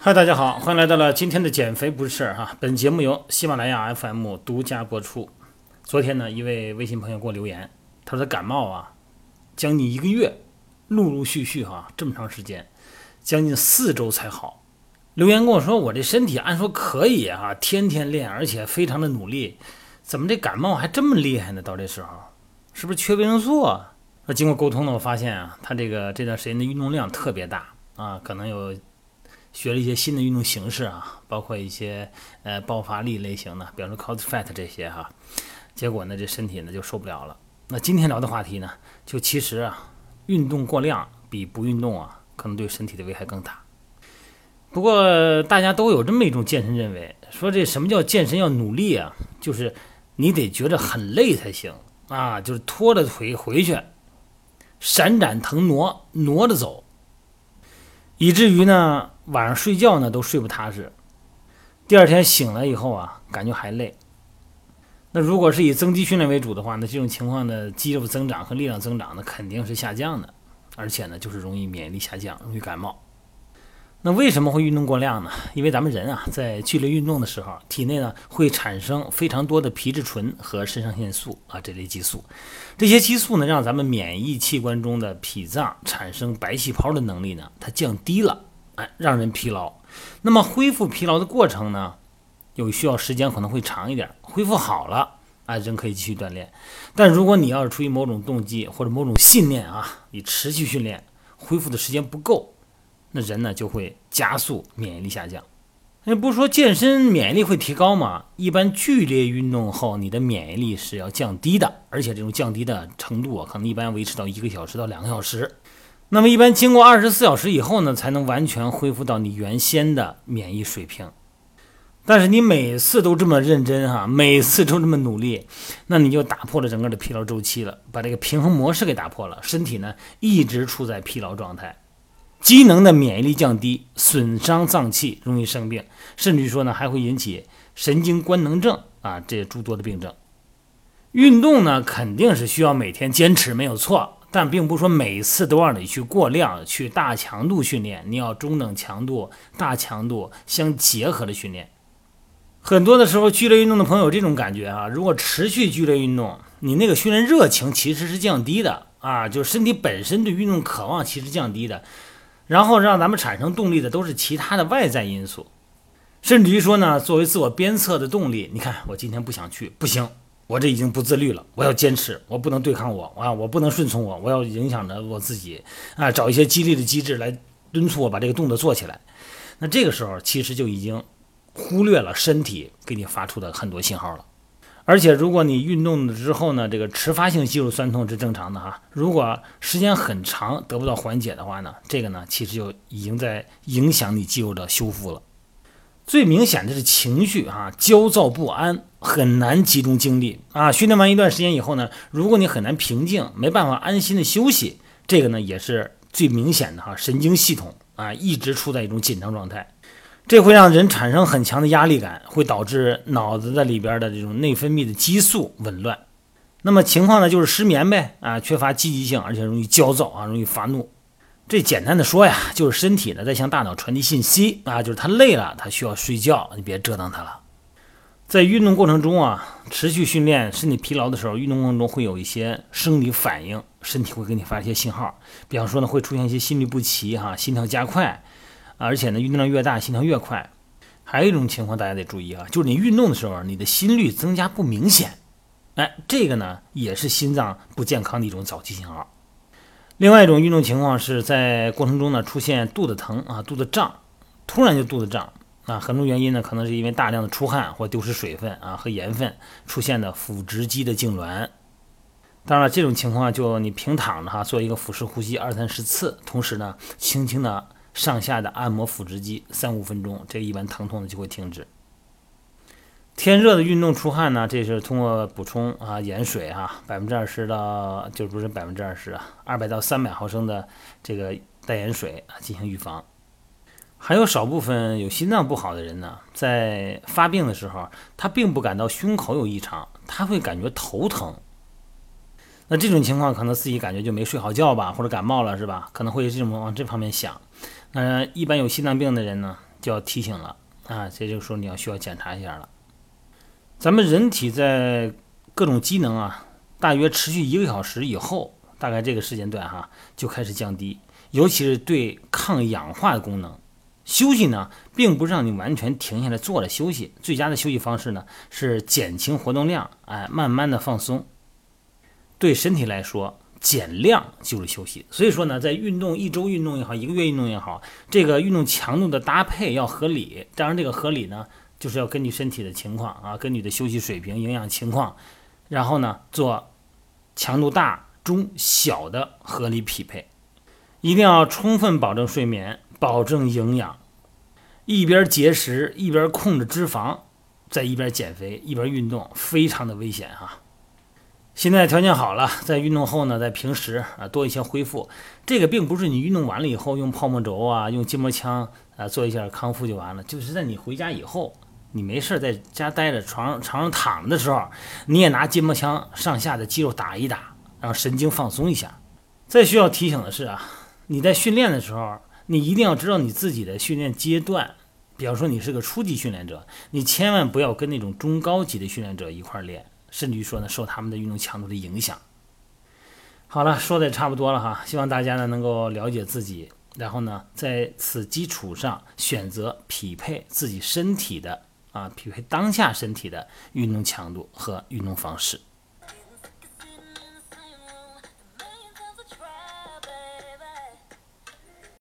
嗨，大家好，欢迎来到了今天的减肥不是事儿哈。本节目由喜马拉雅 FM 独家播出。昨天呢，一位微信朋友给我留言，他说他感冒啊，将近一个月，陆陆续续哈，这么长时间，将近四周才好。留言跟我说，我这身体按说可以啊，天天练，而且非常的努力，怎么这感冒还这么厉害呢？到这时候，是不是缺维生素啊？那经过沟通呢，我发现啊，他这个这段时间的运动量特别大啊，可能有学了一些新的运动形式啊，包括一些呃爆发力类型的，比方说 cos fat 这些哈。结果呢，这身体呢就受不了了。那今天聊的话题呢，就其实啊，运动过量比不运动啊，可能对身体的危害更大。不过大家都有这么一种健身认为，说这什么叫健身要努力啊？就是你得觉着很累才行啊，就是拖着腿回去，闪展腾挪挪着走，以至于呢晚上睡觉呢都睡不踏实，第二天醒了以后啊感觉还累。那如果是以增肌训练为主的话，那这种情况的肌肉增长和力量增长呢肯定是下降的，而且呢就是容易免疫力下降，容易感冒。那为什么会运动过量呢？因为咱们人啊，在剧烈运动的时候，体内呢会产生非常多的皮质醇和肾上腺素啊这类激素。这些激素呢，让咱们免疫器官中的脾脏产生白细胞的能力呢，它降低了，哎，让人疲劳。那么恢复疲劳的过程呢，有需要时间可能会长一点。恢复好了啊，人可以继续锻炼。但如果你要是出于某种动机或者某种信念啊，你持续训练，恢复的时间不够。那人呢就会加速免疫力下降。那不是说健身免疫力会提高吗？一般剧烈运动后，你的免疫力是要降低的，而且这种降低的程度啊，可能一般维持到一个小时到两个小时。那么一般经过二十四小时以后呢，才能完全恢复到你原先的免疫水平。但是你每次都这么认真哈，每次都这么努力，那你就打破了整个的疲劳周期了，把这个平衡模式给打破了，身体呢一直处在疲劳状态。机能的免疫力降低，损伤脏器，容易生病，甚至于说呢，还会引起神经官能症啊，这诸多的病症。运动呢，肯定是需要每天坚持，没有错，但并不是说每次都让你去过量去大强度训练，你要中等强度、大强度相结合的训练。很多的时候，剧烈运动的朋友这种感觉啊，如果持续剧烈运动，你那个训练热情其实是降低的啊，就是身体本身对运动渴望其实降低的。然后让咱们产生动力的都是其他的外在因素，甚至于说呢，作为自我鞭策的动力，你看我今天不想去，不行，我这已经不自律了，我要坚持，我不能对抗我啊，我不能顺从我，我要影响着我自己啊，找一些激励的机制来敦促我把这个动作做起来。那这个时候其实就已经忽略了身体给你发出的很多信号了。而且，如果你运动了之后呢，这个迟发性肌肉酸痛是正常的哈。如果时间很长得不到缓解的话呢，这个呢其实就已经在影响你肌肉的修复了。最明显的是情绪哈，焦躁不安，很难集中精力啊。训练完一段时间以后呢，如果你很难平静，没办法安心的休息，这个呢也是最明显的哈，神经系统啊一直处在一种紧张状态。这会让人产生很强的压力感，会导致脑子的里边的这种内分泌的激素紊乱。那么情况呢，就是失眠呗啊，缺乏积极性，而且容易焦躁啊，容易发怒。这简单的说呀，就是身体呢在向大脑传递信息啊，就是他累了，他需要睡觉，你别折腾他了。在运动过程中啊，持续训练，身体疲劳的时候，运动过程中会有一些生理反应，身体会给你发一些信号，比方说呢，会出现一些心律不齐哈，心跳加快。而且呢，运动量越大，心跳越快。还有一种情况，大家得注意啊，就是你运动的时候，你的心率增加不明显。哎，这个呢，也是心脏不健康的一种早期信号。另外一种运动情况是在过程中呢，出现肚子疼啊，肚子胀，突然就肚子胀啊。很多原因呢，可能是因为大量的出汗或丢失水分啊和盐分出现的腹直肌的痉挛。当然了，这种情况就你平躺着哈，做一个腹式呼吸二三十次，同时呢，轻轻的。上下的按摩腹直肌三五分钟，这一般疼痛呢就会停止。天热的运动出汗呢，这是通过补充啊盐水啊，百分之二十到就不是百分之二十啊，二百到三百毫升的这个淡盐水啊进行预防。还有少部分有心脏不好的人呢，在发病的时候，他并不感到胸口有异常，他会感觉头疼。那这种情况可能自己感觉就没睡好觉吧，或者感冒了是吧？可能会这种往这方面想。那一般有心脏病的人呢，就要提醒了啊，这就说你要需要检查一下了。咱们人体在各种机能啊，大约持续一个小时以后，大概这个时间段哈，就开始降低，尤其是对抗氧化的功能。休息呢，并不是让你完全停下来坐着休息，最佳的休息方式呢是减轻活动量，哎，慢慢的放松。对身体来说，减量就是休息。所以说呢，在运动一周运动也好，一个月运动也好，这个运动强度的搭配要合理。当然，这个合理呢，就是要根据身体的情况啊，根据你的休息水平、营养情况，然后呢做强度大、中、小的合理匹配。一定要充分保证睡眠，保证营养，一边节食一边控制脂肪，在一边减肥一边运动，非常的危险哈。现在条件好了，在运动后呢，在平时啊多一些恢复。这个并不是你运动完了以后用泡沫轴啊、用筋膜枪啊做一下康复就完了，就是在你回家以后，你没事在家待着，床上床上躺着的时候，你也拿筋膜枪上下的肌肉打一打，让神经放松一下。再需要提醒的是啊，你在训练的时候，你一定要知道你自己的训练阶段。比方说你是个初级训练者，你千万不要跟那种中高级的训练者一块练。甚至于说呢，受他们的运动强度的影响。好了，说的也差不多了哈，希望大家呢能够了解自己，然后呢在此基础上选择匹配自己身体的啊，匹配当下身体的运动强度和运动方式。